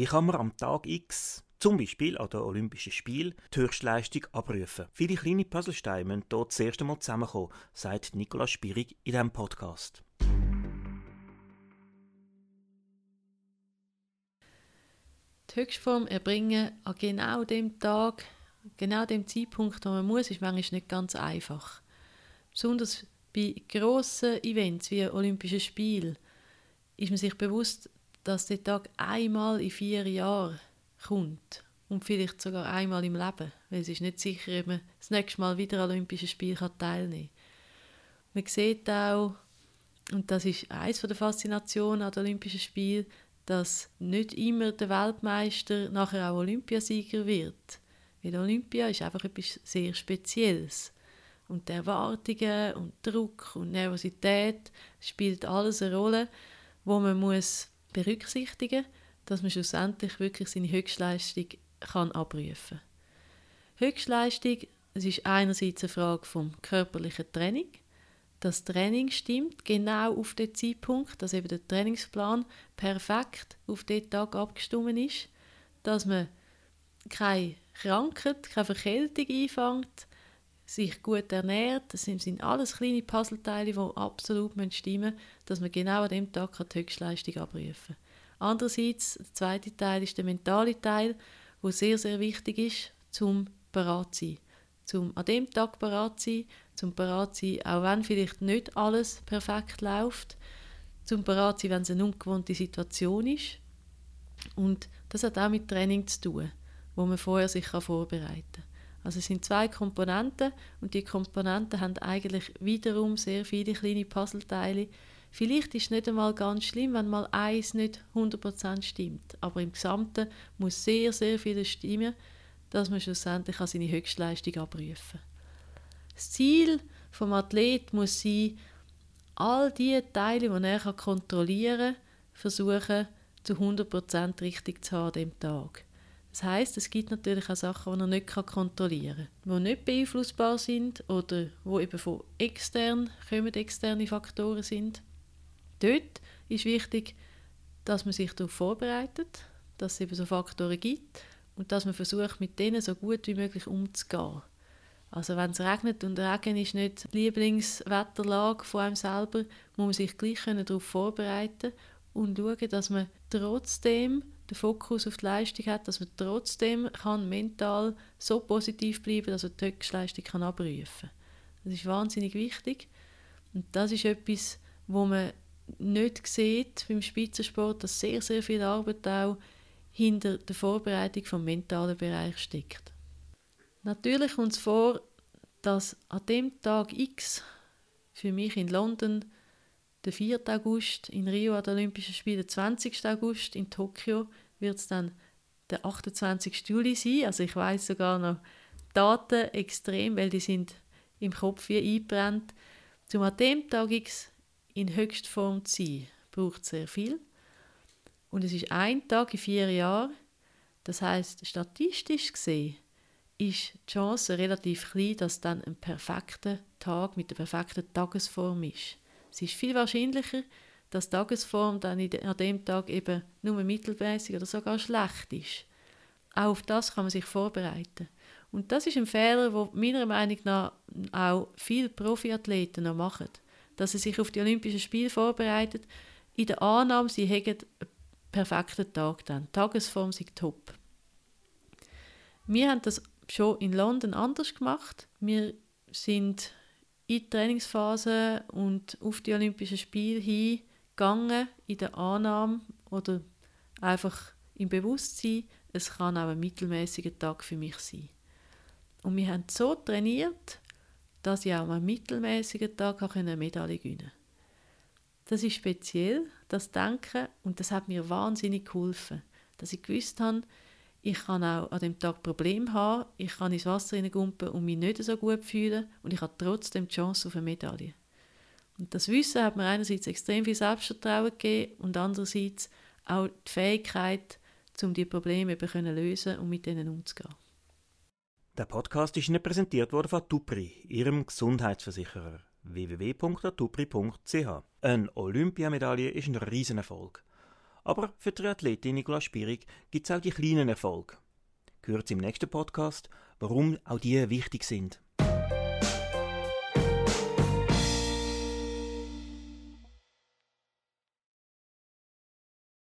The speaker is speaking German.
Wie kann man am Tag X, zum Beispiel an den Olympischen Spielen, die Höchstleistung abrufen? Viele kleine Puzzlesteine müssen hier das erste Mal zusammenkommen, sagt Nikolaus Spierig in diesem Podcast. Die Höchstform erbringen an genau dem Tag, genau dem Zeitpunkt, wo man muss, ist manchmal nicht ganz einfach. Besonders bei grossen Events wie Olympische Spiele ist man sich bewusst, dass der Tag einmal in vier Jahren kommt und vielleicht sogar einmal im Leben, weil es ist nicht sicher, ob man das nächste Mal wieder an Olympischen Spielen teilnehmen kann. Man sieht auch, und das ist eines der Faszinationen an den Olympischen Spielen, dass nicht immer der Weltmeister nachher auch Olympiasieger wird. Weil Olympia ist einfach etwas sehr Spezielles. Und die Erwartungen und Druck und Nervosität spielt alles eine Rolle, wo man muss berücksichtigen dass man schlussendlich wirklich seine Höchstleistung kann abrufen kann. Höchstleistung es ist einerseits eine Frage vom körperlichen Training. Das Training stimmt genau auf den Zeitpunkt, dass eben der Trainingsplan perfekt auf den Tag abgestimmt ist, dass man keine Krankheit, keine Verkältung einfängt, sich gut ernährt. Das sind, alles kleine Puzzleteile, die absolut stimmen müssen, dass man genau an dem Tag die Höchstleistung abrufen kann. Andererseits, der zweite Teil ist der mentale Teil, der sehr, sehr wichtig ist, zum bereit zu sein. Zum an dem Tag bereit zu sein, zum bereit zu sein, auch wenn vielleicht nicht alles perfekt läuft, zum bereit zu sein, wenn es eine ungewohnte Situation ist. Und das hat auch mit Training zu tun, wo man vorher sich vorbereiten kann. Also es sind zwei Komponenten und die Komponenten haben eigentlich wiederum sehr viele kleine Puzzleteile. Vielleicht ist es nicht einmal ganz schlimm, wenn mal eins nicht 100% stimmt, aber im Gesamten muss sehr, sehr viel stimmen, dass man schlussendlich seine Höchstleistung abrufen. Das Ziel des Athleten muss sein, all die Teile, die er kontrollieren kann, versuchen zu 100% richtig zu haben an diesem Tag. Das heißt, es gibt natürlich auch Sachen, die man nicht kontrollieren kann, die nicht beeinflussbar sind oder wo eben von extern kommen, externe Faktoren sind. Dort ist wichtig, dass man sich darauf vorbereitet, dass es eben so Faktoren gibt und dass man versucht, mit denen so gut wie möglich umzugehen. Also wenn es regnet und Regen ist nicht die Lieblingswetterlage von einem selber, muss man sich gleich darauf vorbereiten und schauen, dass man trotzdem den Fokus auf die Leistung hat, dass man trotzdem kann mental so positiv bleiben kann, dass man die Höchstleistung kann abrufen kann. Das ist wahnsinnig wichtig. Und das ist etwas, wo man nicht sieht beim Spitzensport, dass sehr, sehr viel Arbeit auch hinter der Vorbereitung vom mentalen Bereich steckt. Natürlich kommt es vor, dass an dem Tag X für mich in London der 4. August, in Rio an den Olympischen Spielen der 20. August, in Tokio wird es dann der 28. Juli sein. Also ich weiß sogar noch Daten extrem, weil die sind im Kopf wie eingebrannt. Um an dem Tag X in Höchstform zu sein, braucht sehr viel. Und es ist ein Tag in vier Jahren. Das heißt, statistisch gesehen ist die Chance relativ klein, dass dann ein perfekter Tag mit der perfekten Tagesform ist. Es ist viel wahrscheinlicher, dass die Tagesform dann an dem Tag eben nur mittelmäßig oder sogar schlecht ist. Auch auf das kann man sich vorbereiten. Und das ist ein Fehler, wo meiner Meinung nach auch viele Profiathleten noch machen. Dass sie sich auf die Olympischen Spiele vorbereiten, in der Annahme, sie hätten einen perfekten Tag dann. Die Tagesform ist top. Wir haben das schon in London anders gemacht. Wir sind in die Trainingsphase und auf die Olympischen Spiele hingegangen, in der Annahme oder einfach im Bewusstsein, es kann auch ein mittelmäßiger Tag für mich sein. Und wir haben so trainiert, dass ich auch am mittelmäßigen Tag eine Medaille gewinnen konnte. Das ist speziell, das Denken, und das hat mir wahnsinnig geholfen, dass ich gewusst habe, ich kann auch an dem Tag Probleme haben, ich kann ins Wasser hineingumpen und mich nicht so gut fühlen und ich habe trotzdem die Chance auf eine Medaille. Und das Wissen hat mir einerseits extrem viel Selbstvertrauen gegeben und andererseits auch die Fähigkeit, um die Probleme zu lösen und mit denen umzugehen. Der Podcast ist Ihnen präsentiert worden von Tupri, Ihrem Gesundheitsversicherer. www.atupri.ch Eine Olympiamedaille ist ein Riesenerfolg. Aber für die Athletin Nicola Spierig gibt es auch die kleinen Erfolge. Gehört im nächsten Podcast, warum auch die wichtig sind.